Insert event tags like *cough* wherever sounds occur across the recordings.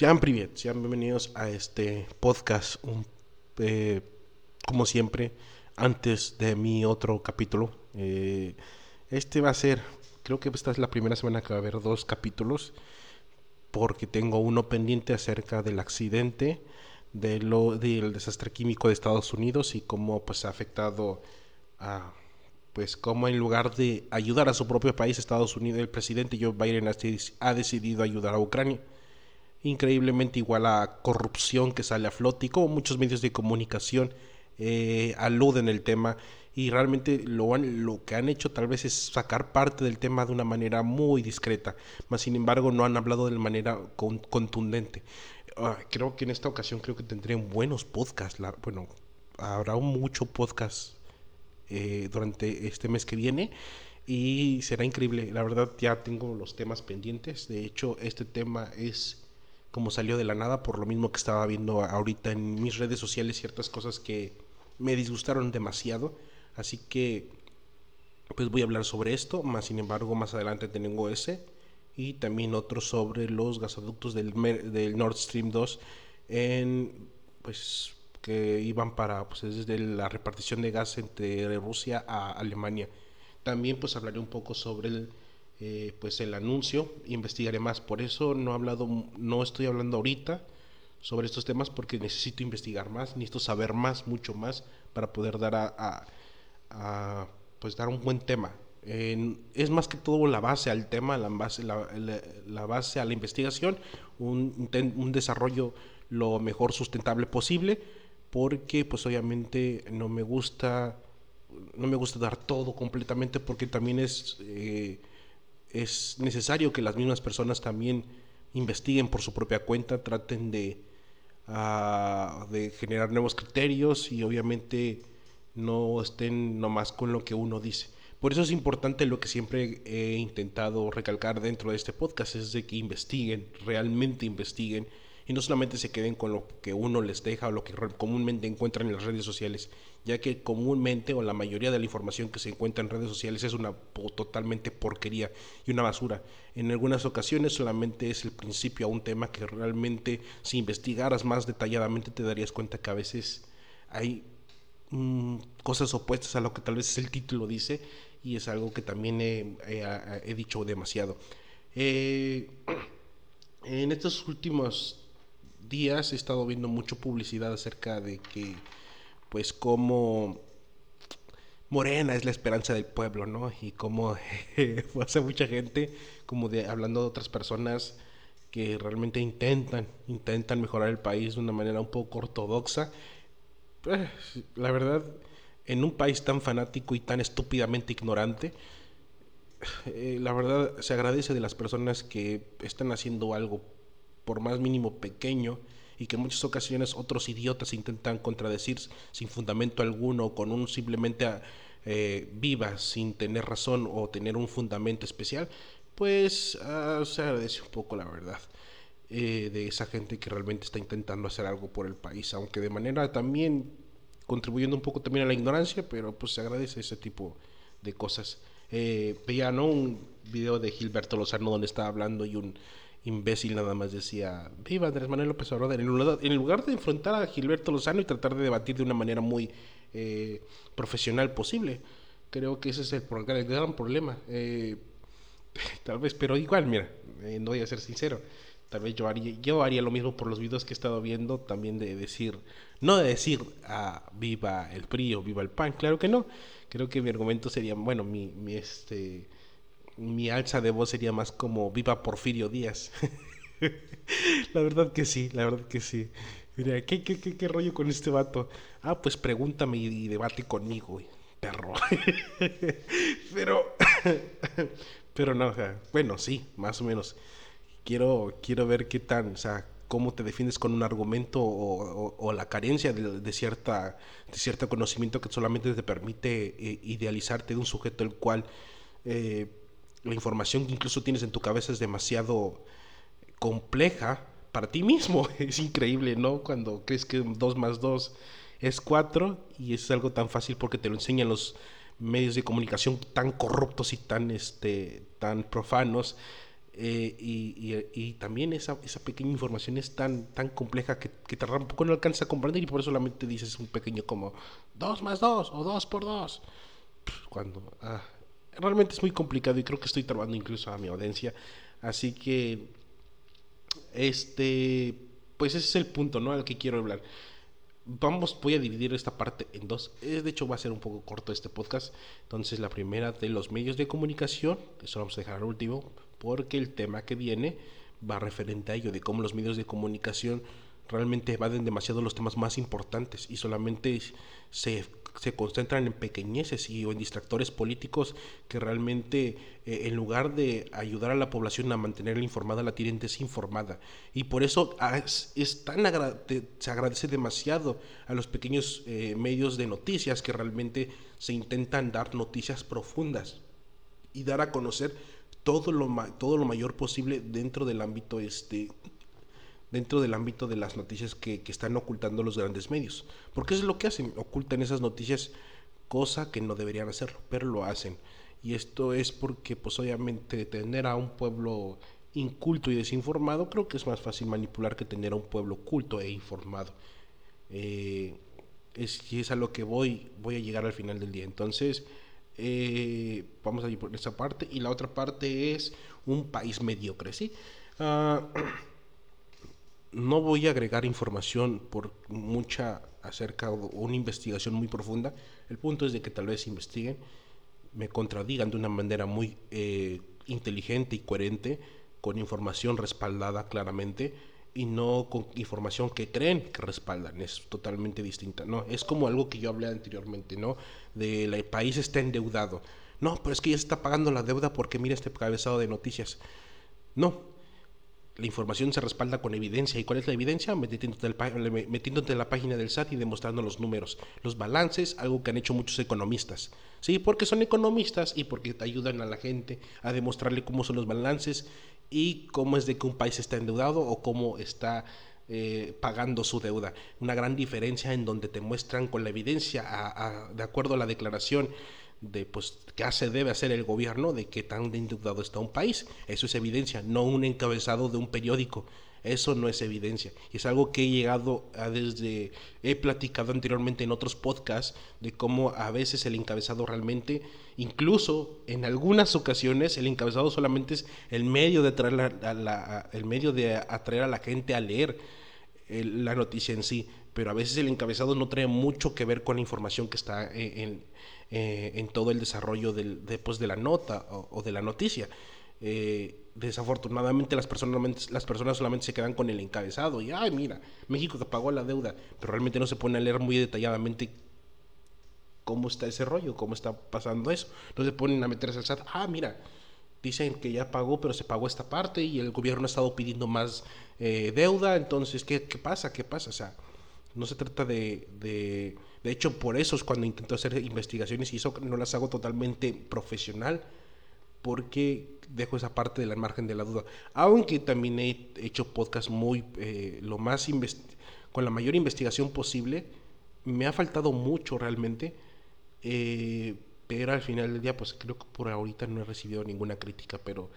Sean bienvenidos a este podcast, eh, como siempre, antes de mi otro capítulo. Eh, este va a ser, creo que esta es la primera semana que va a haber dos capítulos, porque tengo uno pendiente acerca del accidente, de lo, del desastre químico de Estados Unidos y cómo pues, ha afectado a pues cómo en lugar de ayudar a su propio país, Estados Unidos, el presidente Joe Biden ha decidido ayudar a Ucrania increíblemente igual a corrupción que sale a flote y como muchos medios de comunicación eh, aluden el tema y realmente lo, lo que han hecho tal vez es sacar parte del tema de una manera muy discreta, mas sin embargo no han hablado de manera contundente. Ah, creo que en esta ocasión creo que tendré buenos podcasts, bueno, habrá mucho podcast eh, durante este mes que viene y será increíble. La verdad ya tengo los temas pendientes. De hecho, este tema es como salió de la nada, por lo mismo que estaba viendo ahorita en mis redes sociales ciertas cosas que me disgustaron demasiado. Así que, pues voy a hablar sobre esto, más sin embargo, más adelante tengo ese y también otro sobre los gasoductos del, del Nord Stream 2 en, pues, que iban para, pues, desde la repartición de gas entre Rusia a Alemania. También, pues, hablaré un poco sobre el eh, pues el anuncio, investigaré más. Por eso no he hablado, no estoy hablando ahorita sobre estos temas porque necesito investigar más, necesito saber más, mucho más para poder dar a, pues dar un buen tema. es más que todo la base al tema, la base, la, base a la investigación, un, un desarrollo lo mejor sustentable posible, porque pues obviamente no me gusta no me gusta dar todo completamente porque también es eh, es necesario que las mismas personas también investiguen por su propia cuenta, traten de, ah, de generar nuevos criterios y obviamente no estén nomás con lo que uno dice. Por eso es importante lo que siempre he intentado recalcar dentro de este podcast, es de que investiguen, realmente investiguen y no solamente se queden con lo que uno les deja o lo que comúnmente encuentran en las redes sociales, ya que comúnmente o la mayoría de la información que se encuentra en redes sociales es una totalmente porquería y una basura. En algunas ocasiones solamente es el principio a un tema que realmente si investigaras más detalladamente te darías cuenta que a veces hay mm, cosas opuestas a lo que tal vez el título dice y es algo que también he, dicho demasiado. Eh, *clears throat* en estos últimos días he estado viendo mucho publicidad acerca de que, pues, como Morena es la esperanza del pueblo, ¿no? Y como *laughs* hace mucha gente, como de hablando de otras personas que realmente intentan, intentan mejorar el país de una manera un poco ortodoxa. Pues, la verdad, en un país tan fanático y tan estúpidamente ignorante, eh, la verdad se agradece de las personas que están haciendo algo por más mínimo pequeño, y que en muchas ocasiones otros idiotas intentan contradecir sin fundamento alguno, con un simplemente eh, viva sin tener razón o tener un fundamento especial, pues ah, se agradece un poco la verdad. Eh, de esa gente que realmente está intentando hacer algo por el país, aunque de manera también contribuyendo un poco también a la ignorancia, pero pues se agradece ese tipo de cosas. Eh, veía ¿no? un video de Gilberto Lozano donde estaba hablando y un imbécil nada más decía, viva Andrés Manuel López Obrador, en lugar de enfrentar a Gilberto Lozano y tratar de debatir de una manera muy eh, profesional posible. Creo que ese es el, gran problema. Eh, *laughs* tal vez, pero igual, mira, eh, no voy a ser sincero. Tal vez yo haría, yo haría lo mismo por los videos que he estado viendo, también de decir, no de decir ah, viva el PRI o viva el PAN, claro que no. Creo que mi argumento sería, bueno, mi este mi alza de voz sería más como Viva Porfirio Díaz. *laughs* la verdad que sí, la verdad que sí. Mira, ¿qué, qué, qué, rollo con este vato? Ah, pues pregúntame y, debate conmigo, perro. *laughs* pero, *laughs* pero no, o bueno, sí, más o menos. Quiero, quiero ver qué tan, o sea, cómo te defiendes con un argumento o, la carencia de, cierta, de cierto conocimiento que solamente te permite eh, idealizarte de un sujeto el cual eh, la información que incluso tienes en tu cabeza es demasiado compleja para ti mismo. *laughs* Es increíble, ¿no? Cuando crees que 2 más 2 es 4 y es algo tan fácil porque te lo enseñan los medios de comunicación tan corruptos y tan, este, tan profanos. Eh, y, también esa, esa, pequeña información es tan, tan compleja que, que te un poco no alcanza a comprender y por eso solamente dices un pequeño como 2 más 2 o 2 por 2. Cuando ah, realmente es muy complicado y creo que estoy trabando incluso a mi audiencia. Así que, este, pues ese es el punto, ¿no? Al que quiero hablar. Vamos, voy a dividir esta parte en dos. De hecho, va a ser un poco corto este podcast. Entonces, la primera de los medios de comunicación, eso lo vamos a dejar al último, porque el tema que viene va referente a ello, de cómo los medios de comunicación realmente evaden demasiado los temas más importantes y solamente se, se concentran en pequeñeces y o en distractores políticos que realmente eh, en lugar de ayudar a la población a mantenerla informada la tienen desinformada. Y por eso ah, es, tan se agradece demasiado a los pequeños eh, medios de noticias que realmente se intentan dar noticias profundas y dar a conocer todo lo, todo lo mayor posible dentro del ámbito este dentro del ámbito de las noticias que, que, están ocultando los grandes medios. Porque es lo que hacen, ocultan esas noticias, cosa que no deberían hacerlo, pero lo hacen. Y esto es porque, pues obviamente, tener a un pueblo inculto y desinformado, creo que es más fácil manipular que tener a un pueblo culto e informado. Eh, es a lo que voy, voy a llegar al final del día. Entonces, eh, vamos a ir por esa parte. Y la otra parte es un país mediocre, ¿sí? Uh, *clears throat* no voy a agregar información por mucha acerca o una investigación muy profunda. El punto es de que tal vez investiguen, me contradigan de una manera muy eh, inteligente y coherente, con información respaldada claramente y no con información que creen que respaldan, es totalmente distinta, ¿no? Es como algo que yo hablé anteriormente, ¿no? De el país está endeudado. No, pero es que ya está pagando la deuda porque mira este cabezado de noticias. No, la información se respalda con evidencia. ¿Y cuál es la evidencia? Metiéndote en la página del SAT y demostrando los números, los balances, algo que han hecho muchos economistas. ¿Sí? Porque son economistas y porque te ayudan a la gente a demostrarle cómo son los balances y cómo es de que un país está endeudado o cómo está eh, pagando su deuda. Una gran diferencia en donde te muestran con la evidencia, de acuerdo a la declaración de pues qué se debe hacer el gobierno de qué tan endeudado está un país. Eso es evidencia, no un encabezado de un periódico. Eso no es evidencia. Y es algo que he llegado a desde, he platicado anteriormente en otros podcasts de cómo a veces el encabezado realmente, incluso en algunas ocasiones, el encabezado solamente es el medio de atraer, la, el medio de atraer a la gente a leer la noticia en sí. Pero a veces el encabezado no trae mucho que ver con la información que está en, eh, en todo el desarrollo del, de, pues, de la nota o, de la noticia. Eh, desafortunadamente las personas, las personas solamente se quedan con el encabezado y, ay, mira, México que pagó la deuda, pero realmente no se pone a leer muy detalladamente cómo está ese rollo, cómo está pasando eso. No se ponen a meterse al SAT, ah, mira, dicen que ya pagó, pero se pagó esta parte y el gobierno ha estado pidiendo más eh, deuda, entonces, ¿qué, ¿qué, pasa? ¿Qué pasa? O sea, no se trata de, de de hecho, por eso es cuando intento hacer investigaciones y eso no las hago totalmente profesional, porque dejo esa parte de la margen de la duda. Aunque también he hecho podcast muy, eh, lo más, con la mayor investigación posible, me ha faltado mucho realmente, eh, pero al final del día, pues creo que por ahorita no he recibido ninguna crítica, pero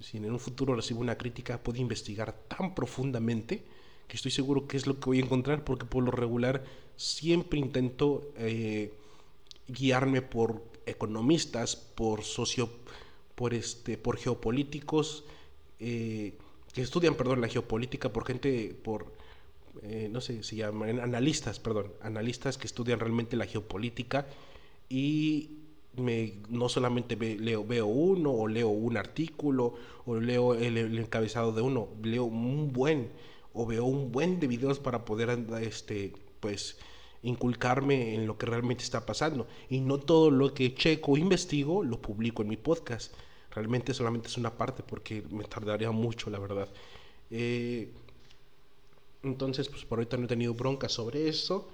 si en un futuro recibo una crítica, puedo investigar tan profundamente que estoy seguro que es lo que voy a encontrar, porque por lo regular siempre intento eh, guiarme por economistas, por socio, por este, por geopolíticos eh, que estudian, perdón, la geopolítica, por gente, por eh, no sé, se llaman analistas, perdón, analistas que estudian realmente la geopolítica. Y no solamente leo, veo uno o leo un artículo o leo el, encabezado de uno, leo un buen o veo un buen de videos para poder este pues inculcarme en lo que realmente está pasando. Y no todo lo que checo o investigo lo publico en mi podcast. Realmente solamente es una parte porque me tardaría mucho, la verdad. Eh, entonces, pues por ahorita no he tenido bronca sobre eso.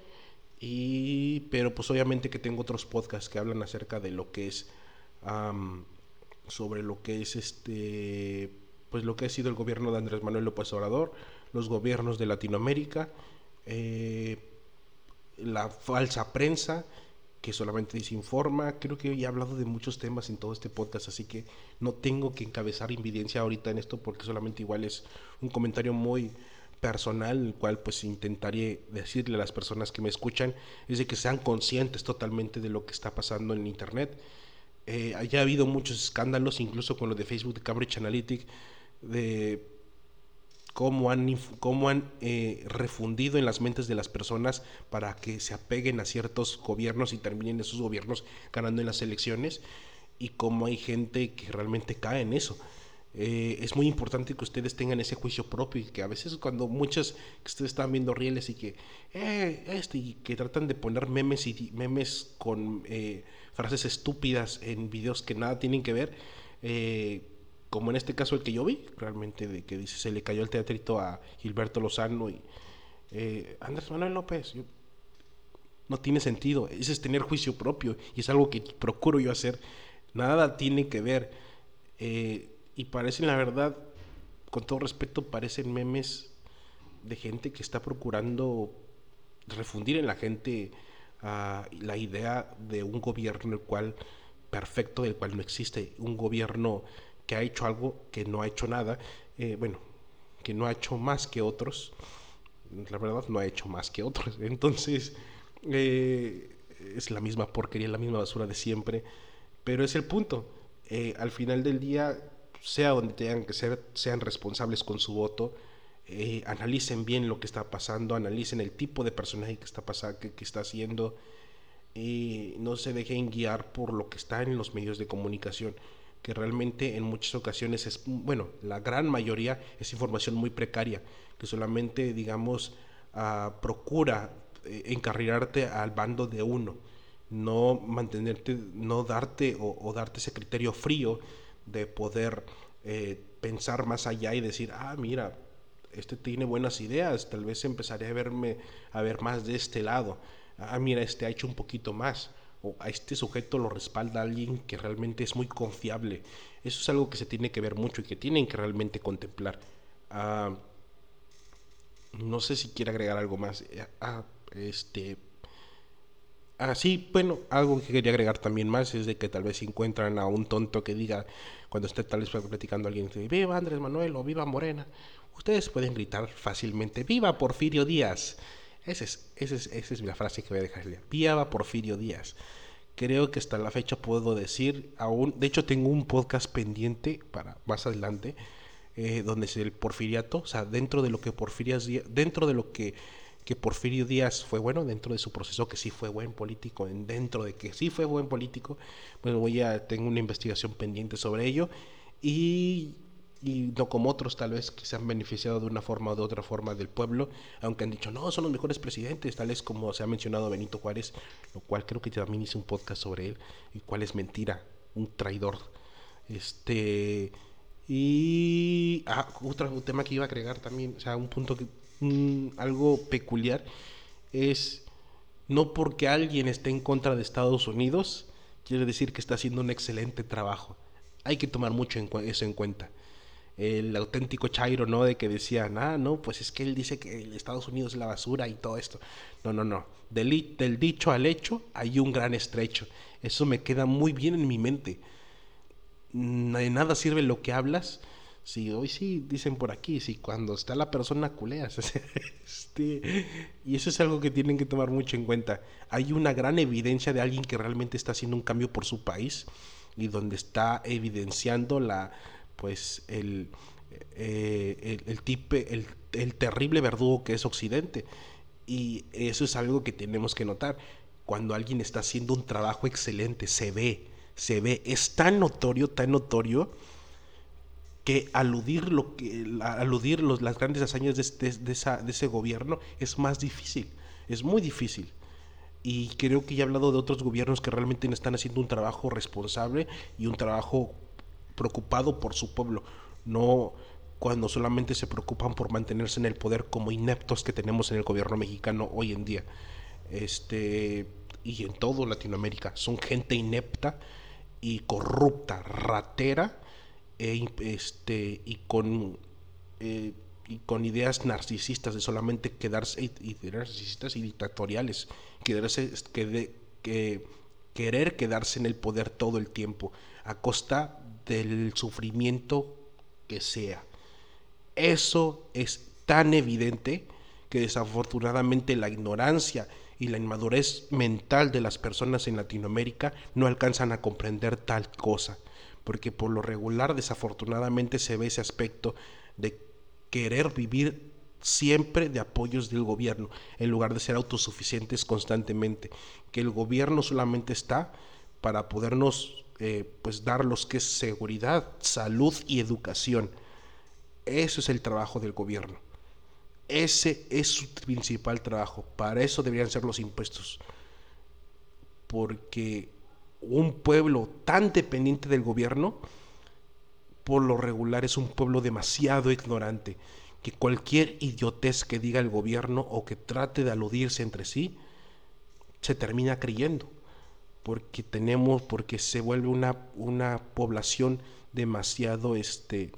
Y, pero pues obviamente que tengo otros podcasts que hablan acerca de lo que es, sobre lo que es este, pues lo que ha sido el gobierno de Andrés Manuel López Obrador, los gobiernos de Latinoamérica, eh, la falsa prensa que solamente desinforma. Creo que he hablado de muchos temas en todo este podcast, así que no tengo que encabezar evidencia ahorita en esto porque solamente igual es un comentario muy personal, el cual pues intentaré decirle a las personas que me escuchan, es de que sean conscientes totalmente de lo que está pasando en Internet. Eh, ha habido muchos escándalos, incluso con lo de Facebook de Cambridge Analytic, de cómo han, cómo han eh, refundido en las mentes de las personas para que se apeguen a ciertos gobiernos y terminen esos gobiernos ganando en las elecciones y cómo hay gente que realmente cae en eso. Eh, es muy importante que ustedes tengan ese juicio propio y que a veces cuando muchas que ustedes están viendo rieles y que eh, este y que tratan de poner memes y memes con eh, frases estúpidas en videos que nada tienen que ver como en este caso el que yo vi realmente de que dice se le cayó el teatrito a Gilberto Lozano y Andrés Manuel López no tiene sentido ese es tener juicio propio y es algo que procuro yo hacer. Nada tiene que ver y parecen, la verdad, con todo respeto, parecen memes de gente que está procurando refundir en la gente ah, la idea de un gobierno el cual perfecto, del cual no existe, un gobierno que ha hecho algo que no ha hecho nada, eh, bueno, que no ha hecho más que otros, la verdad no ha hecho más que otros, *laughs* entonces eh, es la misma porquería, la misma basura de siempre, pero es el punto, eh, al final del día sea donde tengan que ser, sean responsables con su voto, analicen bien lo que está pasando, analicen el tipo de personaje que está pasando, que, está haciendo, y no se dejen guiar por lo que está en los medios de comunicación, que realmente en muchas ocasiones es, bueno, la gran mayoría es información muy precaria, que solamente, digamos, ah, procura eh, encarrilarte al bando de uno, no mantenerte, no darte o darte ese criterio frío de poder eh, pensar más allá y decir, ah, mira, este tiene buenas ideas, tal vez empezaré a verme a ver más de este lado. Ah, mira, este ha hecho un poquito más. O a este sujeto lo respalda alguien que realmente es muy confiable. Eso es algo que se tiene que ver mucho y que tienen que realmente contemplar. Ah, no sé si quiere agregar algo más. Ah, este, ah, bueno, algo que quería agregar también más es de que tal vez encuentran a un tonto que diga, cuando esté tal vez platicando a alguien, viva Andrés Manuel o viva Morena, ustedes pueden gritar fácilmente, viva Porfirio Díaz. Esa es, esa es, esa es la frase que voy a dejarle, viva Porfirio Díaz. Creo que hasta la fecha puedo decir, aún, de hecho tengo un podcast pendiente para más adelante, eh, donde es el porfiriato, o sea, dentro de lo que Porfirio dentro de lo que que Porfirio Díaz fue bueno dentro de su proceso, que sí fue buen político, dentro de que sí fue buen político, pues voy a, tengo una investigación pendiente sobre ello y, y no como otros tal vez que se han beneficiado de una forma o de otra forma del pueblo, aunque han dicho, no, son los mejores presidentes, tales como se ha mencionado Benito Juárez, lo cual creo que también hice un podcast sobre él, y cuál es mentira, un traidor. Este... Y ah, otro tema que iba a agregar también, o sea, un punto que algo peculiar es no porque alguien esté en contra de Estados Unidos, quiere decir que está haciendo un excelente trabajo. Hay que tomar mucho eso en cuenta. El auténtico Chairo, ¿no? De que decían, ah, no, pues es que él dice que Estados Unidos es la basura y todo esto. No, no, no. Del, dicho al hecho hay un gran estrecho. Eso me queda muy bien en mi mente. De nada sirve lo que hablas Sí, hoy sí dicen por aquí, sí, cuando está la persona culeas. *laughs* este, y eso es algo que tienen que tomar mucho en cuenta. Hay una gran evidencia de alguien que realmente está haciendo un cambio por su país y donde está evidenciando la, pues, el, eh, el, el, el terrible verdugo que es Occidente. Y eso es algo que tenemos que notar. Cuando alguien está haciendo un trabajo excelente, se ve, se ve, es tan notorio, tan notorio que aludir, lo que, aludir los, las grandes hazañas de, de, esa, de ese gobierno es más difícil, es muy difícil. Y creo que ya he hablado de otros gobiernos que realmente están haciendo un trabajo responsable y un trabajo preocupado por su pueblo, no cuando solamente se preocupan por mantenerse en el poder como ineptos que tenemos en el gobierno mexicano hoy en día. Este, y en todo Latinoamérica. Son gente inepta y corrupta, ratera, e, este, y con eh, y con ideas narcisistas de solamente quedarse y, narcisistas y dictatoriales quedarse que que querer quedarse en el poder todo el tiempo a costa del sufrimiento que sea. Eso es tan evidente que desafortunadamente la ignorancia y la inmadurez mental de las personas en Latinoamérica no alcanzan a comprender tal cosa, porque por lo regular desafortunadamente se ve ese aspecto de querer vivir siempre de apoyos del gobierno, en lugar de ser autosuficientes constantemente, que el gobierno solamente está para podernos eh, pues dar los que es seguridad, salud y educación. Eso es el trabajo del gobierno. Ese es su principal trabajo. Para eso deberían ser los impuestos. Porque un pueblo tan dependiente del gobierno, por lo regular es un pueblo demasiado ignorante que cualquier idiotez que diga el gobierno o que trate de aludirse entre sí, se termina creyendo, porque tenemos, porque se vuelve una, una población demasiado, este,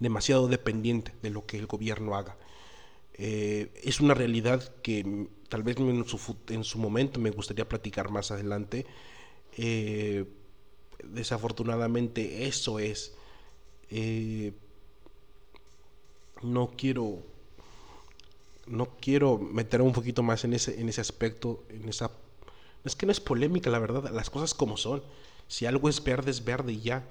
demasiado dependiente de lo que el gobierno haga. Eh, es una realidad que tal vez en su, en su, momento me gustaría platicar más adelante. Eh, desafortunadamente eso es. Eh, no quiero no quiero meter un poquito más en ese en ese aspecto en esa es que no es polémica la verdad las cosas como son si algo es verde es verde y ya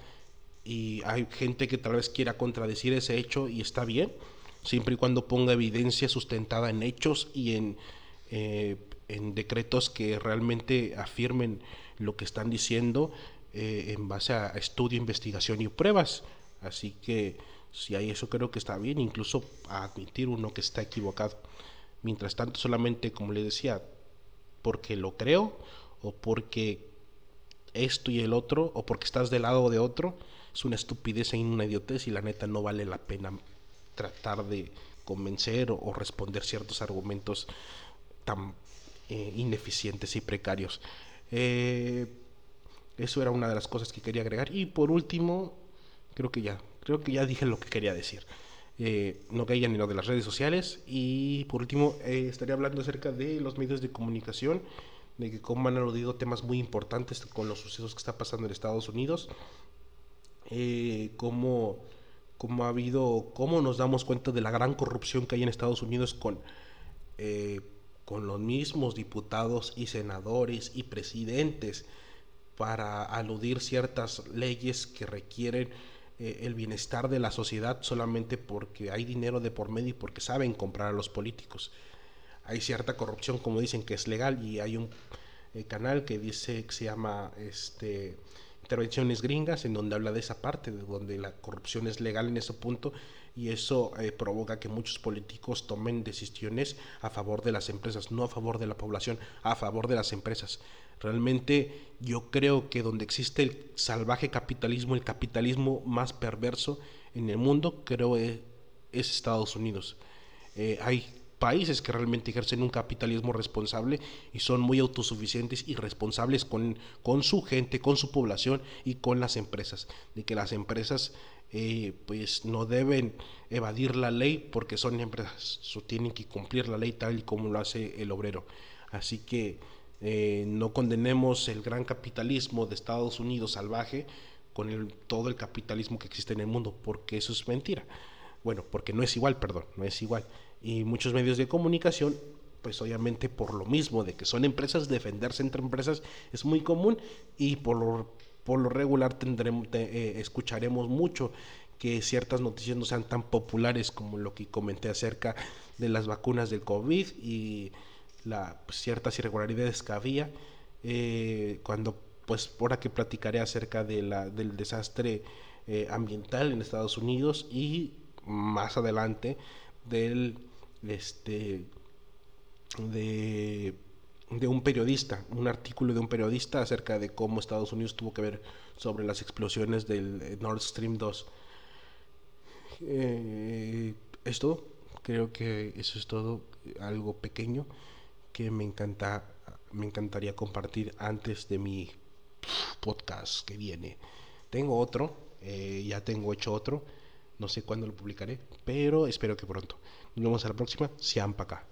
y hay gente que tal vez quiera contradecir ese hecho y está bien siempre y cuando ponga evidencia sustentada en hechos y en eh, en decretos que realmente afirmen lo que están diciendo eh, en base a estudio, investigación y pruebas. Así que si hay eso creo que está bien, incluso admitir uno que está equivocado. Mientras tanto, solamente, como le decía, porque lo creo o porque esto y el otro o porque estás del lado de otro, es una estupidez y una idiotez y la neta no vale la pena tratar de convencer o, responder ciertos argumentos tan eh, ineficientes y precarios. Eh, eso era una de las cosas que quería agregar. Y por último, creo que ya, creo que ya dije lo que quería decir. Eh, no caía ni lo de las redes sociales. Y por último, eh, estaría hablando acerca de los medios de comunicación, de que cómo han aludido temas muy importantes con los sucesos que está pasando en Estados Unidos. Eh, cómo, cómo, ha habido, cómo nos damos cuenta de la gran corrupción que hay en Estados Unidos con, eh, con los mismos diputados y senadores y presidentes para aludir ciertas leyes que requieren eh, el bienestar de la sociedad solamente porque hay dinero de por medio y porque saben comprar a los políticos. Hay cierta corrupción, como dicen, que es legal y hay un eh, canal que dice que se llama este, Intervenciones Gringas, en donde habla de esa parte, de donde la corrupción es legal en ese punto y eso eh, provoca que muchos políticos tomen decisiones a favor de las empresas, no a favor de la población, a favor de las empresas. Realmente yo creo que donde existe el salvaje capitalismo, el capitalismo más perverso en el mundo, creo es, es Estados Unidos. Eh, hay países que realmente ejercen un capitalismo responsable y son muy autosuficientes y responsables con, con su gente, con su población y con las empresas. De que las empresas eh, pues no deben evadir la ley porque son empresas, tienen que cumplir la ley tal y como lo hace el obrero. Así que eh, no condenemos el gran capitalismo de Estados Unidos salvaje con el, todo el capitalismo que existe en el mundo, porque eso es mentira. Bueno, porque no es igual, perdón, no es igual. Y muchos medios de comunicación, pues obviamente por lo mismo de que son empresas, defenderse entre empresas es muy común y por lo, por lo regular tendremos, eh, escucharemos mucho que ciertas noticias no sean tan populares como lo que comenté acerca de las vacunas del COVID y la, pues, ciertas irregularidades que había. Eh, cuando, pues, ahora que platicaré acerca de la, del desastre eh, ambiental en Estados Unidos y más adelante del, este, de, de un periodista, un artículo de un periodista acerca de cómo Estados Unidos tuvo que ver sobre las explosiones del Nord Stream 2. Eh, creo que eso es todo, algo pequeño que me encanta me encantaría compartir antes de mi podcast que viene. Tengo otro, eh, ya tengo hecho otro, no sé cuándo lo publicaré, pero espero que pronto. Nos vemos a la próxima, sean para acá.